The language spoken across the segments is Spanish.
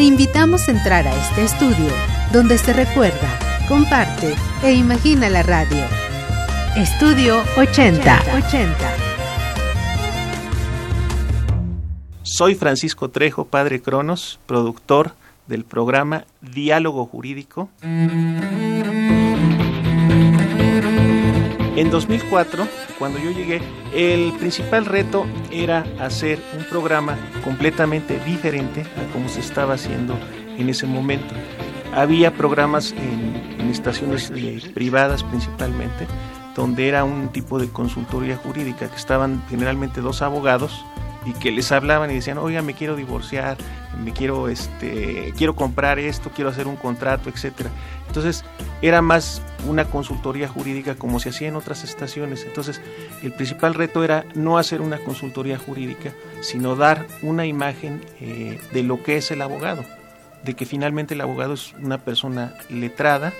Te invitamos a entrar a este estudio donde se recuerda, comparte e imagina la radio. Estudio 80. 80. Soy Francisco Trejo, padre Cronos, productor del programa Diálogo Jurídico. En 2004, cuando yo llegué, el principal reto era hacer un programa completamente diferente a como se estaba haciendo en ese momento. Había programas en, estaciones eh, privadas principalmente, donde era un tipo de consultoría jurídica, que estaban generalmente dos abogados y que les hablaban y decían, oiga, me quiero divorciar, me quiero, este, quiero comprar esto, quiero hacer un contrato, etcétera. Entonces era más una consultoría jurídica como se hacía en otras estaciones. Entonces el principal reto era no hacer una consultoría jurídica, sino dar una imagen eh, de lo que es el abogado, de que finalmente el abogado es una persona letrada,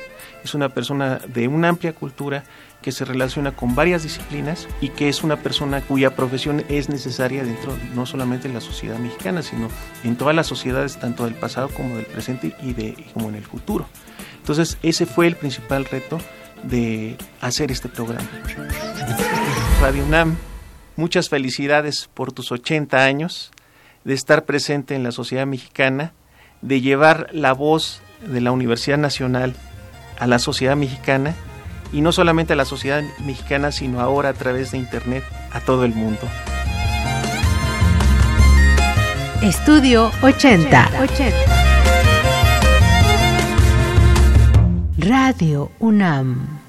es una persona de una amplia cultura que se relaciona con varias disciplinas y que es una persona cuya profesión es necesaria dentro no solamente de la sociedad mexicana, sino en todas las sociedades, tanto del pasado como del presente y de como en el futuro. Entonces, ese fue el principal reto de hacer este programa. Radio UNAM, muchas felicidades por tus 80 años de estar presente en la sociedad mexicana, de llevar la voz de la Universidad Nacional a la sociedad mexicana y no solamente a la sociedad mexicana, sino ahora a través de Internet a todo el mundo. Estudio 80. 80. Radio UNAM.